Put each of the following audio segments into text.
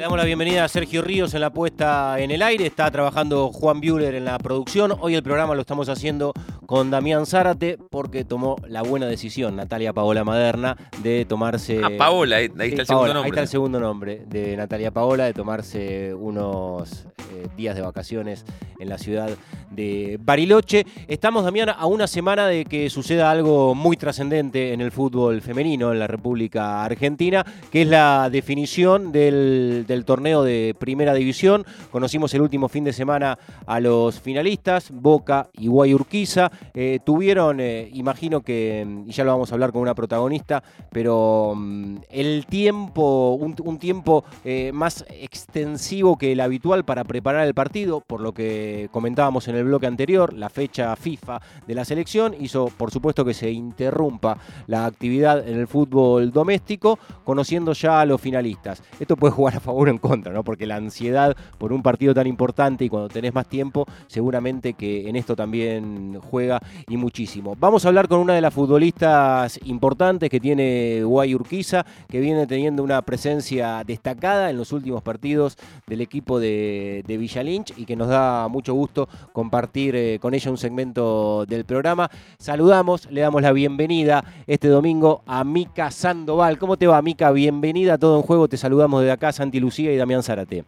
Le damos la bienvenida a Sergio Ríos en la puesta en el aire. Está trabajando Juan Buehler en la producción. Hoy el programa lo estamos haciendo con Damián Zárate porque tomó la buena decisión, Natalia Paola Maderna, de tomarse. Ah, Paola, ahí, ahí está el segundo nombre. Ahí está el segundo nombre de Natalia Paola, de tomarse unos eh, días de vacaciones en la ciudad de Bariloche. Estamos, Damián, a una semana de que suceda algo muy trascendente en el fútbol femenino en la República Argentina, que es la definición del, torneo de Primera División. Conocimos el último fin de semana a los finalistas, Boca y Guayurquiza. Eh, tuvieron, eh, imagino que, y ya lo vamos a hablar con una protagonista, pero mm, el tiempo, un, tiempo eh, más extensivo que el habitual para preparar el partido, por lo que comentábamos en el bloque anterior, la fecha FIFA de la selección hizo, por supuesto, que se interrumpa la actividad en el fútbol doméstico, conociendo ya a los finalistas. Esto puede jugar a favor o en contra, ¿no? Porque la ansiedad por un partido tan importante y cuando tenés más tiempo, seguramente que en esto también juega y muchísimo. Vamos a hablar con una de las futbolistas importantes que tiene Guay Urquiza, que viene teniendo una presencia destacada en los últimos partidos del equipo de, de Villa Lynch y que nos da mucho gusto compartir eh, con ella un segmento del programa. Saludamos, le damos la bienvenida este domingo a Mica Sandoval. ¿Cómo te va, Mica? Bienvenida a Todo en Juego. Te saludamos desde acá, Santi Lucía y Damián Zárate.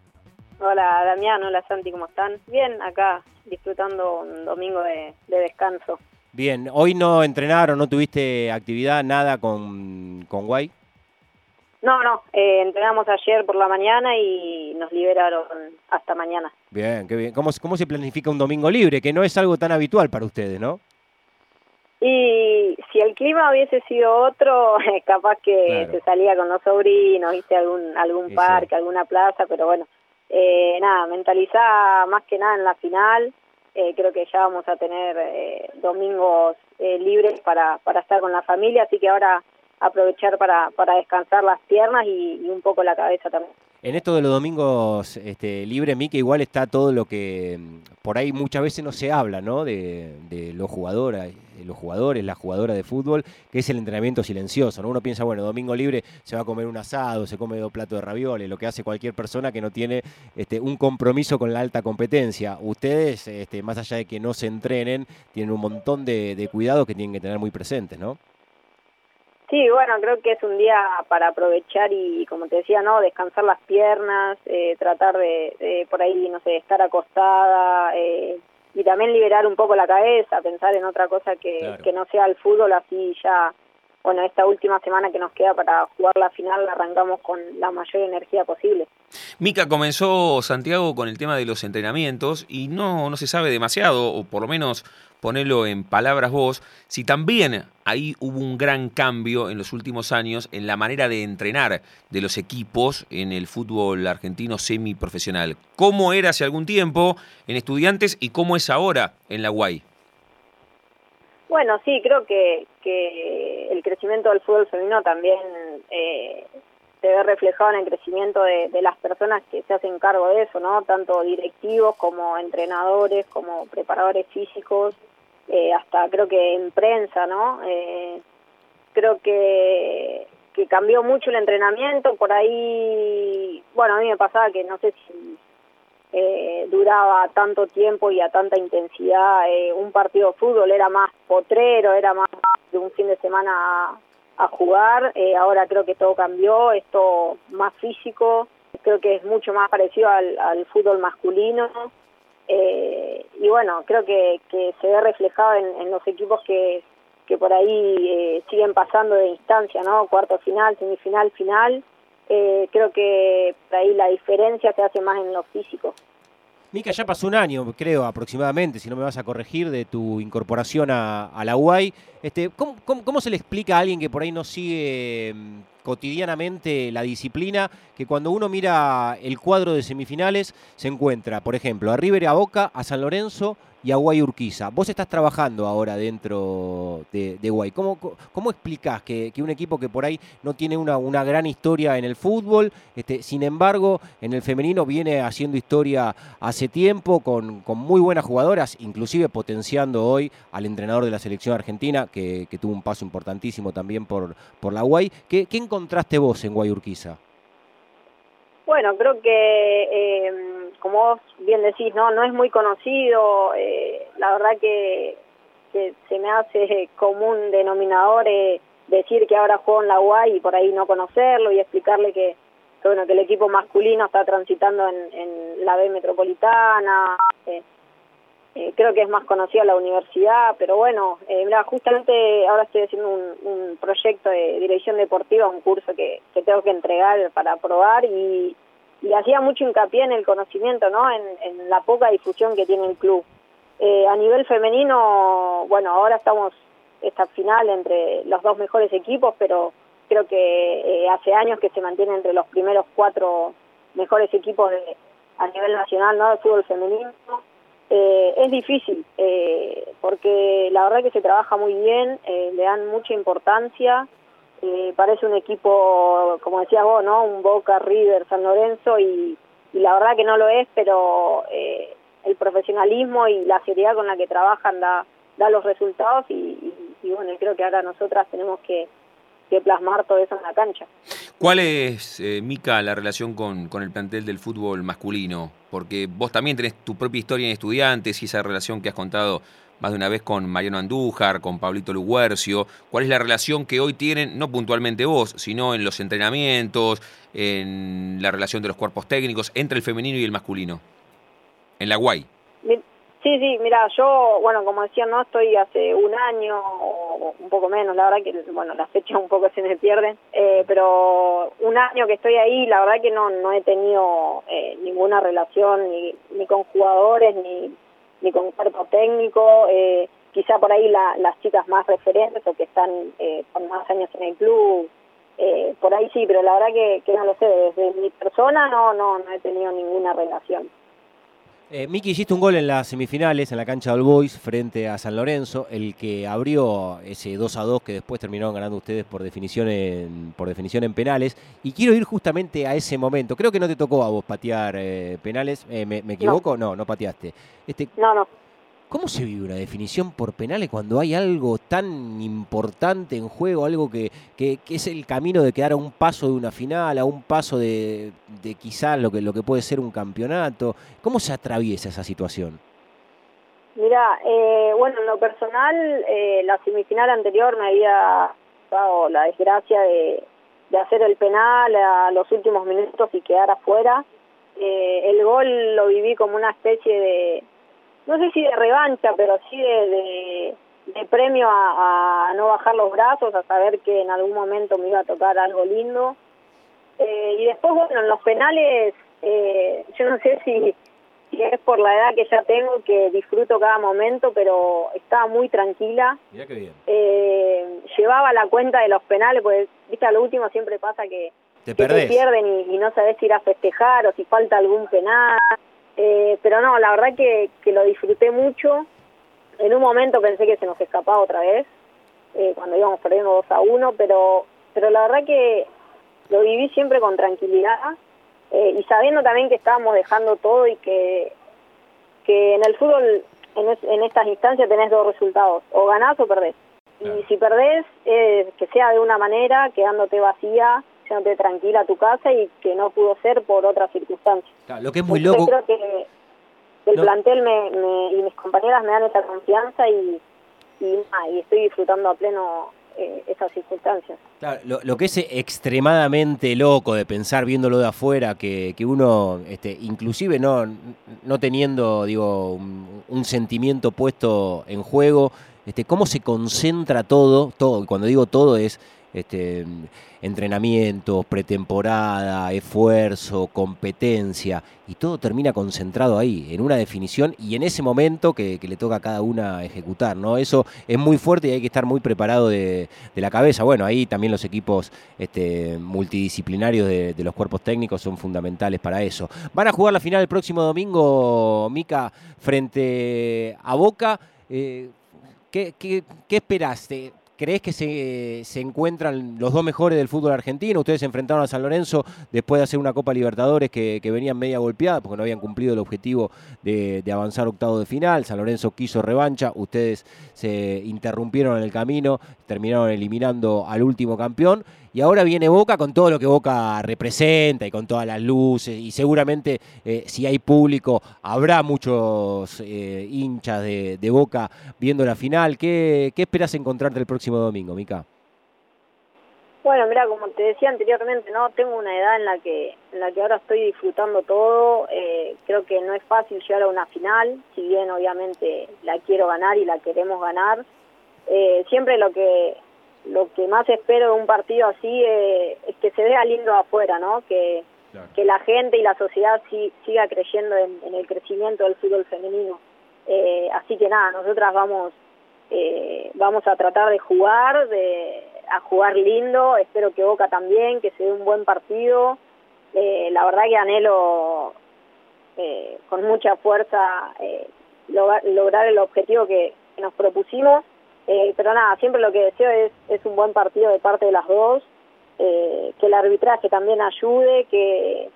Hola, Damián. Hola, Santi. ¿Cómo están? Bien, acá disfrutando un domingo de, descanso. Bien, hoy no entrenaron, no tuviste actividad, nada con, con Guay. No, no, eh, entrenamos ayer por la mañana y nos liberaron hasta mañana. Bien, qué bien. ¿Cómo, ¿Cómo se planifica un domingo libre? Que no es algo tan habitual para ustedes, ¿no? Y si el clima hubiese sido otro, capaz que se salía con los sobrinos, viste algún algún parque, alguna plaza, pero bueno, eh, nada, mentalizada más que nada en la final. Eh, creo que ya vamos a tener eh, domingos eh, libres para, para estar con la familia, así que ahora aprovechar para, para descansar las piernas y, un poco la cabeza también. En esto de los domingos este, libre, Mike, igual está todo lo que mm, por ahí muchas veces no se habla, ¿no? De, de los jugadores, los jugadores, la jugadora de fútbol, que es el entrenamiento silencioso, ¿no? Uno piensa, bueno, domingo libre se va a comer un asado, se come dos platos de ravioles, lo que hace cualquier persona que no tiene este, un compromiso con la alta competencia. Ustedes, este, más allá de que no se entrenen, tienen un montón de, de cuidados que tienen que tener muy presentes, ¿no? Sí, bueno, creo que es un día para aprovechar y, como te decía, no, descansar las piernas, eh, tratar de, por ahí, no sé, estar acostada eh, y también liberar un poco la cabeza, pensar en otra cosa que, que no sea el fútbol, así ya bueno, esta última semana que nos queda para jugar la final la arrancamos con la mayor energía posible. Mica, comenzó Santiago con el tema de los entrenamientos y no, no se sabe demasiado, o por lo menos ponerlo en palabras vos, si también ahí hubo un gran cambio en los últimos años en la manera de entrenar de los equipos en el fútbol argentino semiprofesional. ¿Cómo era hace algún tiempo en estudiantes y cómo es ahora en la UAI? Bueno, sí, creo que, que el crecimiento del fútbol femenino también eh, se ve reflejado en el crecimiento de, las personas que se hacen cargo de eso, ¿no? Tanto directivos como entrenadores, como preparadores físicos, eh, hasta creo que en prensa, ¿no? Eh, creo que, que cambió mucho el entrenamiento, por ahí, bueno, a mí me pasaba que no sé si eh, duraba tanto tiempo y a tanta intensidad. Eh, un partido de fútbol era más potrero, era más de un fin de semana a, jugar. Eh, ahora creo que todo cambió, esto más físico, creo que es mucho más parecido al, al fútbol masculino. Eh, y bueno, creo que, que se ve reflejado en, en los equipos que, que por ahí eh, siguen pasando de instancia, ¿no? Cuarto final, semifinal, final eh, creo que por ahí la diferencia se hace más en lo físico. Mica, ya pasó un año, creo, aproximadamente, si no me vas a corregir, de tu incorporación a, la UAI. Este, ¿cómo, cómo, se le explica a alguien que por ahí no sigue mm, cotidianamente la disciplina, que cuando uno mira el cuadro de semifinales se encuentra, por ejemplo, a River Boca, a San Lorenzo, y a Guay Urquiza. Vos estás trabajando ahora dentro de, Guay. ¿Cómo, cómo explicás que, un equipo que por ahí no tiene una, una gran historia en el fútbol, este, sin embargo, en el femenino viene haciendo historia hace tiempo con, con muy buenas jugadoras, inclusive potenciando hoy al entrenador de la selección argentina, que, que tuvo un paso importantísimo también por, por la Guay? ¿Qué, ¿Qué encontraste vos en Guay Urquiza? Bueno, creo que, eh, como vos bien decís, no no es muy conocido. Eh, la verdad que, se me hace común denominador eh, decir que ahora juego en la UAI y por ahí no conocerlo y explicarle que, bueno, que el equipo masculino está transitando en, la B metropolitana. Creo que es más conocida la universidad, pero bueno, mira, justamente ahora estoy haciendo un, proyecto de dirección deportiva, un curso que, tengo que entregar para aprobar y y hacía mucho hincapié en el conocimiento, ¿no? En, la poca difusión que tiene el club. Eh, a nivel femenino, bueno, ahora estamos esta final entre los dos mejores equipos, pero creo que eh, hace años que se mantiene entre los primeros cuatro mejores equipos de, a nivel nacional, ¿no? De fútbol femenino. Eh, es difícil, porque la verdad que se trabaja muy bien, le dan mucha importancia eh, parece un equipo, como decías vos, ¿no? Un Boca, River, San Lorenzo y, la verdad que no lo es, pero eh, el profesionalismo y la seriedad con la que trabajan da, da los resultados y, bueno, creo que ahora nosotras tenemos que, plasmar todo eso en la cancha. ¿Cuál es, eh, Mica, la relación con, con el plantel del fútbol masculino? Porque vos también tenés tu propia historia en estudiantes y esa relación que has contado más de una vez con Mariano Andújar, con Pablito Luguercio. ¿Cuál es la relación que hoy tienen, no puntualmente vos, sino en los entrenamientos, en la relación de los cuerpos técnicos entre el femenino y el masculino? En la Guay. Sí, sí, mira, yo, bueno, como decía, no estoy hace un año o un poco menos, la verdad que, bueno, las fechas un poco se me pierden, eh, pero un año que estoy ahí, la verdad que no, no he tenido eh, ninguna relación ni, ni con jugadores ni ni con cuerpo técnico, eh, quizá por ahí las chicas más referentes o que están eh, con más años en el club, eh, por ahí sí, pero la verdad que, no lo sé, desde mi persona no, no, no he tenido ninguna relación. Eh, Miki, hiciste un gol en las semifinales en la cancha del Boys frente a San Lorenzo, el que abrió ese 2 a 2 que después terminaron ganando ustedes por definición en, por definición en penales. Y quiero ir justamente a ese momento. Creo que no te tocó a vos patear eh, penales. Eh, ¿me, equivoco? No. no, pateaste. Este, no, no. ¿Cómo se vive una definición por penales cuando hay algo tan importante en juego, algo que, que, es el camino de quedar a un paso de una final, a un paso de, de quizás lo que, lo que puede ser un campeonato? ¿Cómo se atraviesa esa situación? Mira, eh, bueno, en lo personal, eh, la semifinal anterior me había dado la desgracia de, de hacer el penal a los últimos minutos y quedar afuera. Eh, el gol lo viví como una especie de no sé si de revancha, pero sí de, de, premio a, no bajar los brazos, a saber que en algún momento me iba a tocar algo lindo. Eh, y después, bueno, en los penales, eh, yo no sé si, si es por la edad que ya tengo, que disfruto cada momento, pero estaba muy tranquila. Mira qué bien. Eh, llevaba la cuenta de los penales, porque, viste, a lo último siempre pasa que te, pierden y, y no sabes si ir a festejar o si falta algún penal. Eh, pero no, la verdad que, que lo disfruté mucho. En un momento pensé que se nos escapaba otra vez, eh, cuando íbamos perdiendo 2 a 1, pero, pero la verdad que lo viví siempre con tranquilidad eh, y sabiendo también que estábamos dejando todo y que, que en el fútbol, en, en estas instancias, tenés dos resultados, o ganás o perdés. Y si perdés, que sea de una manera, quedándote vacía, quedándote tranquila a tu casa y que no pudo ser por otras circunstancias. lo que es muy loco. creo que el plantel me, y mis compañeras me dan esa confianza y, y, estoy disfrutando a pleno eh, esas circunstancias. Claro, lo, que es extremadamente loco de pensar viéndolo de afuera, que, que uno, este, inclusive no, no teniendo digo, un, sentimiento puesto en juego, este, cómo se concentra todo, todo, cuando digo todo es este, entrenamientos, pretemporada, esfuerzo, competencia, y todo termina concentrado ahí, en una definición y en ese momento que, le toca a cada una ejecutar, ¿no? Eso es muy fuerte y hay que estar muy preparado de, la cabeza. Bueno, ahí también los equipos este, multidisciplinarios de, los cuerpos técnicos son fundamentales para eso. Van a jugar la final el próximo domingo, Mica, frente a Boca. Eh, ¿qué, qué, qué esperaste? ¿Crees que se, se, encuentran los dos mejores del fútbol argentino? Ustedes se enfrentaron a San Lorenzo después de hacer una Copa Libertadores que, venían media golpeada porque no habían cumplido el objetivo de, de, avanzar octavo de final. San Lorenzo quiso revancha, ustedes se interrumpieron en el camino, terminaron eliminando al último campeón y ahora viene Boca con todo lo que Boca representa y con todas las luces y seguramente eh, si hay público habrá muchos eh, hinchas de, Boca viendo la final. ¿Qué, ¿Qué esperas encontrarte el próximo domingo, Mica? Bueno, mira, como te decía anteriormente, no tengo una edad en la que en la que ahora estoy disfrutando todo. Eh, creo que no es fácil llegar a una final, si bien obviamente la quiero ganar y la queremos ganar. Eh, siempre lo que lo que más espero de un partido así eh, es que se vea lindo afuera, ¿no? Que, que la gente y la sociedad siga creyendo en, el crecimiento del fútbol femenino. así que nada, nosotras vamos vamos a tratar de jugar, de a jugar lindo, espero que Boca también, que se dé un buen partido. Eh, la verdad que anhelo eh, con mucha fuerza eh, lograr, el objetivo que, nos propusimos, pero nada, siempre lo que deseo es, es un buen partido de parte de las dos, que el arbitraje también ayude, que,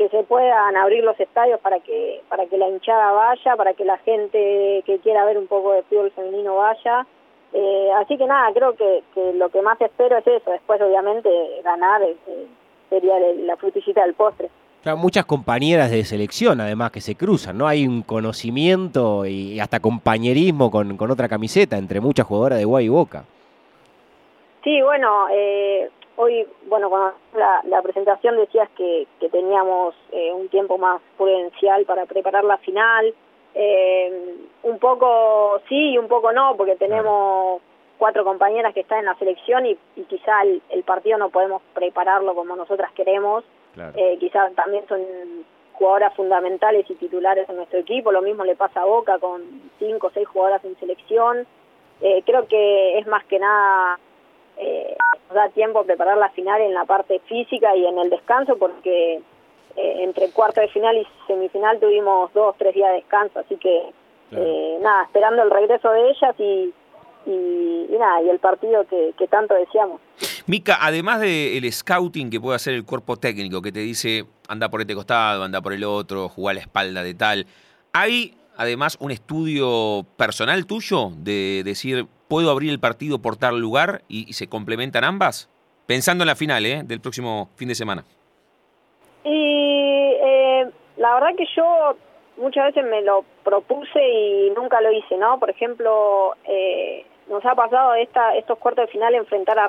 que se puedan abrir los estadios para que, para que la hinchada vaya, para que la gente que quiera ver un poco de fútbol femenino vaya. Eh, así que nada, creo que, lo que más espero es eso. Después, obviamente, ganar este, sería la frutillita del postre. Claro, muchas compañeras de selección, además, que se cruzan, ¿no? Hay un conocimiento y hasta compañerismo con, con otra camiseta entre muchas jugadoras de Guay y Boca. Sí, bueno, eh, hoy, bueno, con la, presentación decías que, que teníamos eh, un tiempo más prudencial para preparar la final. Eh, un poco sí y un poco no, porque tenemos cuatro compañeras que están en la selección y, quizá el, partido no podemos prepararlo como nosotras queremos. Eh, quizás también son jugadoras fundamentales y titulares en nuestro equipo. Lo mismo le pasa a Boca con cinco o seis jugadoras en selección. Eh, creo que es más que nada eh, nos da tiempo a preparar la final en la parte física y en el descanso porque eh, entre cuarto de final y semifinal tuvimos dos, tres días de descanso, así que eh, nada, esperando el regreso de ellas y, y, nada, y el partido que, tanto deseamos. Mica, además del scouting que puede hacer el cuerpo técnico, que te dice anda por este costado, anda por el otro, jugar la espalda de tal, ¿hay además un estudio personal tuyo de decir, puedo abrir el partido por tal lugar y, se complementan ambas? Pensando en la final ¿eh? del próximo fin de semana. Y eh, la verdad que yo muchas veces me lo propuse y nunca lo hice, ¿no? Por ejemplo, eh, nos ha pasado esta, estos cuartos de final enfrentar a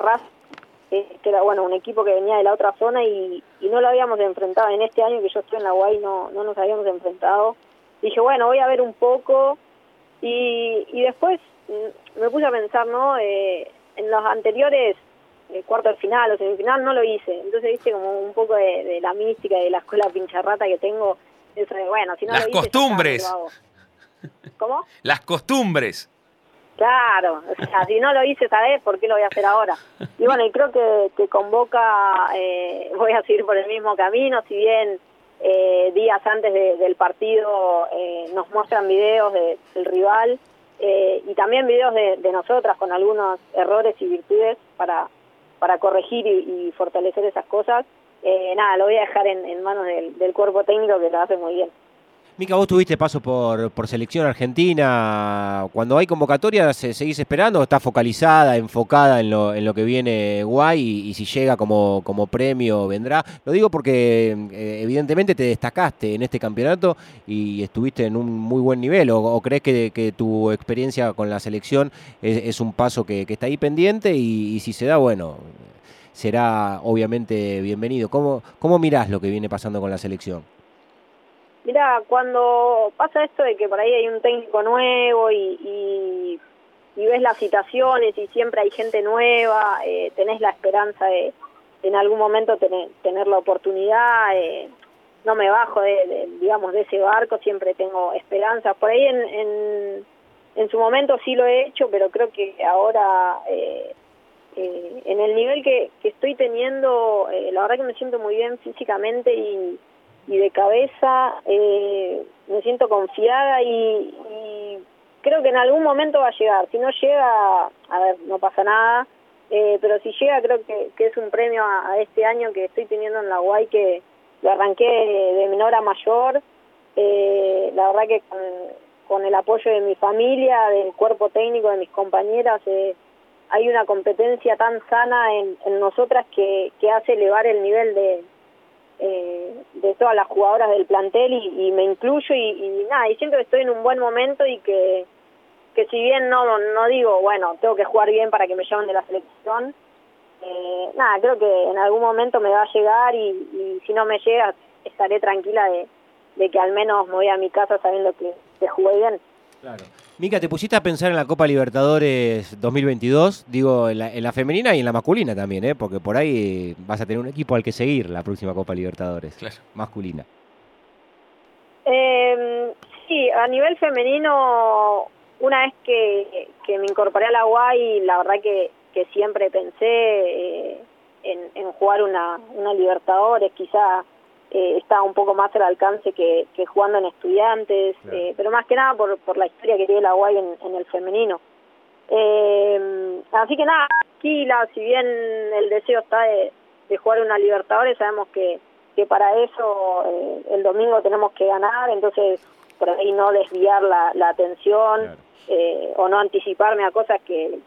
Que era bueno un equipo que venía de la otra zona y, no lo habíamos enfrentado. En este año que yo estoy en la UAI no, no nos habíamos enfrentado. Dije, bueno, voy a ver un poco y, y después mm, me puse a pensar, ¿no? Eh, en los anteriores el cuarto de final o semifinal no lo hice. Entonces, viste, como un poco de, la mística y de la escuela pincharrata que tengo. Eso bueno, si no Las lo hice, costumbres. ¿Cómo? Las costumbres. Claro, o sea, si no lo hice esa vez, ¿por qué lo voy a hacer ahora? Y bueno, y creo que, que con Boca eh, voy a seguir por el mismo camino, si bien eh, días antes del partido eh, nos muestran videos del rival y también videos de, de nosotras con algunos errores y virtudes para, para corregir y, fortalecer esas cosas, eh, nada, lo voy a dejar en, manos del, cuerpo técnico que lo hace muy bien. Mica, vos tuviste paso por, por selección argentina. Cuando hay convocatoria, ¿seguís esperando o estás focalizada, enfocada en lo, en lo que viene guay y, si llega como, como premio vendrá? Lo digo porque eh, evidentemente te destacaste en este campeonato y estuviste en un muy buen nivel. ¿O, crees que, que, tu experiencia con la selección es, un paso que, está ahí pendiente y, si se da, bueno, será obviamente bienvenido? ¿Cómo, ¿Cómo mirás lo que viene pasando con la selección? Mira, cuando pasa esto de que por ahí hay un técnico nuevo y, y, ves las citaciones y siempre hay gente nueva, eh, tenés la esperanza de en algún momento tener, tener la oportunidad, eh, no me bajo de, digamos, de ese barco, siempre tengo esperanza. Por ahí en, en, en, su momento sí lo he hecho, pero creo que ahora... Eh, eh en el nivel que, que estoy teniendo, eh, la verdad que me siento muy bien físicamente y, y de cabeza, eh, me siento confiada y, creo que en algún momento va a llegar. Si no llega, a ver, no pasa nada, eh, pero si llega creo que, es un premio a, este año que estoy teniendo en la UAI que lo arranqué de, menor a mayor. Eh, la verdad que con, el apoyo de mi familia, del cuerpo técnico, de mis compañeras, hay una competencia tan sana en, nosotras que, que, hace elevar el nivel de, eh, de todas las jugadoras del plantel y, me incluyo y, nada, y siento que estoy en un buen momento y que, que si bien no, no digo, bueno, tengo que jugar bien para que me llamen de la selección, eh, nada, creo que en algún momento me va a llegar y, si no me llega estaré tranquila de, de que al menos me voy a mi casa sabiendo que, que jugué bien. Claro. Mica, ¿te pusiste a pensar en la Copa Libertadores 2022? Digo, en la, femenina y en la masculina también, ¿eh? Porque por ahí vas a tener un equipo al que seguir la próxima Copa Libertadores masculina. Eh, sí, a nivel femenino, una vez que, me incorporé a la UAI, la verdad que, que siempre pensé eh, en, en, jugar una, una Libertadores, quizá eh, está un poco más al alcance que, jugando en estudiantes, eh, pero más que nada por, por la historia que tiene la UAI en, el femenino. Eh, así que nada, la si bien el deseo está de, jugar una Libertadores, sabemos que, que para eso eh, el domingo tenemos que ganar, entonces por ahí no desviar la, la atención o no anticiparme a cosas que,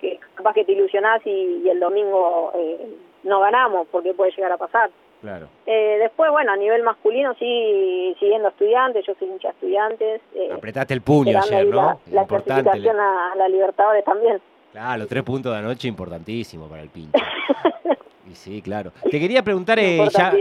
que capaz que te ilusionás y, y el domingo no ganamos, porque puede llegar a pasar. Claro. Eh, después, bueno, a nivel masculino sí, siguiendo estudiantes, yo soy hincha estudiantes. Eh, Apretaste el puño ayer, ¿no? La, la clasificación a, la Libertadores también. Claro, los tres puntos de anoche importantísimo para el pinche. sí, claro. Te quería preguntar, eh, ya,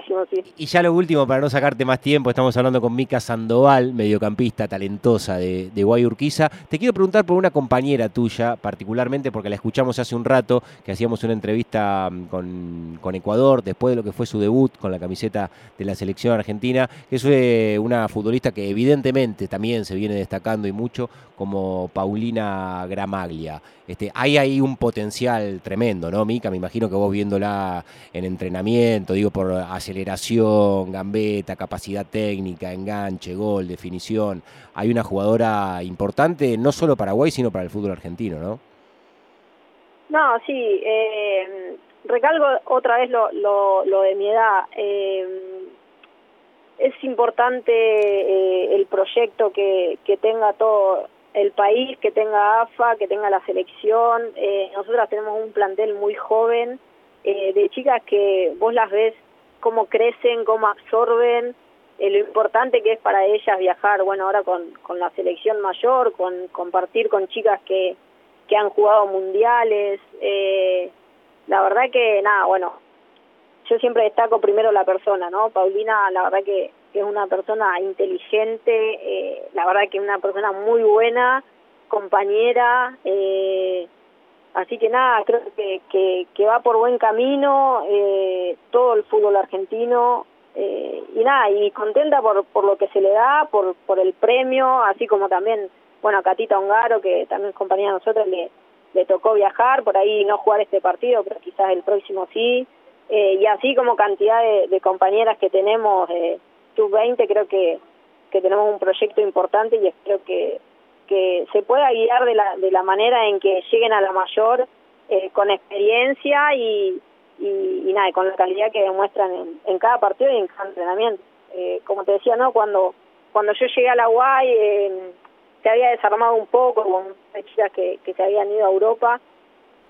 y ya lo último, para no sacarte más tiempo, estamos hablando con Mica Sandoval, mediocampista talentosa de, de Guayurquiza. Te quiero preguntar por una compañera tuya, particularmente porque la escuchamos hace un rato, que hacíamos una entrevista mm, con, con Ecuador, después de lo que fue su debut con la camiseta de la selección argentina, que es eh, una futbolista que evidentemente también se viene destacando y mucho, como Paulina Gramaglia. Este, hay ahí un potencial tremendo, ¿no, Mica? Me imagino que vos viéndola en entrenamiento, digo, por aceleración, gambeta, capacidad técnica, enganche, gol, definición. Hay una jugadora importante, no solo para Paraguay, sino para el fútbol argentino, ¿no? No, sí. Eh, recalco otra vez lo, lo, de mi edad. Eh, es importante eh, el proyecto que, que tenga todo el país, que tenga AFA, que tenga la selección. Eh, nosotras tenemos un plantel muy joven eh, de chicas que vos las ves cómo crecen, cómo absorben, eh, lo importante que es para ellas viajar, bueno, ahora con, con la selección mayor, con compartir con chicas que, que han jugado mundiales. Eh, la verdad que, nada, bueno, yo siempre destaco primero la persona, ¿no? Paulina, la verdad que es una persona inteligente, eh, la verdad que es una persona muy buena, compañera, eh, así que nada, creo que, que, va por buen camino eh, todo el fútbol argentino y nada, y contenta por, por lo que se le da, por, por el premio, así como también, bueno, a Catita Ongaro, que también es compañera de nosotros, le, le tocó viajar, por ahí no jugar este partido, pero quizás el próximo sí, y así como cantidad de, de compañeras que tenemos sub-20 creo que, que tenemos un proyecto importante y espero que, que se pueda guiar de la, de la manera en que lleguen a la mayor eh, con experiencia y, y, nada, con la calidad que demuestran en, en cada partido y en cada entrenamiento. Eh, como te decía, no cuando cuando yo llegué a la UAI eh, se había desarmado un poco con chicas que, que se habían ido a Europa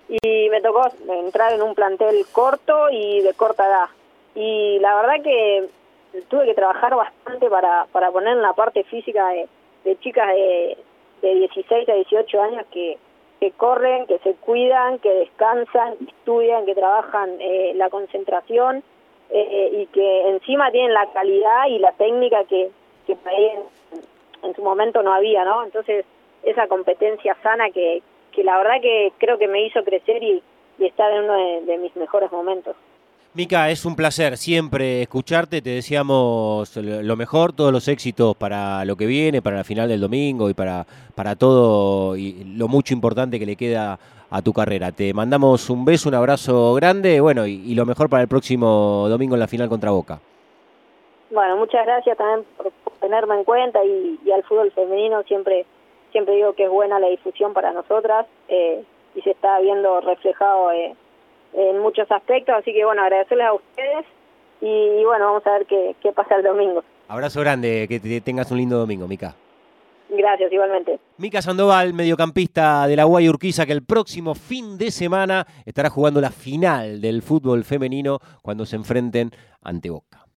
y me tocó entrar en un plantel corto y de corta edad. Y la verdad que tuve que trabajar bastante para, para poner en la parte física de, de chicas de, de 16 a 18 años que, que corren, que se cuidan, que descansan, estudian, que trabajan eh, la concentración eh, y que encima tienen la calidad y la técnica que, que en, en, su momento no había, ¿no? Entonces, esa competencia sana que, que la verdad que creo que me hizo crecer y, y estar en uno de mis mejores momentos. Mica, es un placer siempre escucharte, te deseamos lo mejor, todos los éxitos para lo que viene, para la final del domingo y para, para todo y lo mucho importante que le queda a tu carrera. Te mandamos un beso, un abrazo grande, bueno, y, lo mejor para el próximo domingo en la final contra Boca. Bueno, muchas gracias también por tenerme en cuenta y, al fútbol femenino siempre siempre digo que es buena la difusión para nosotras eh, y se está viendo reflejado eh, en muchos aspectos, así que bueno, agradecerles a ustedes y, bueno, vamos a ver qué, qué pasa el domingo. Abrazo grande, que te tengas un lindo domingo, Mica. Gracias, igualmente. Mica Sandoval, mediocampista de la UAI Urquiza, que el próximo fin de semana estará jugando la final del fútbol femenino cuando se enfrenten ante Boca.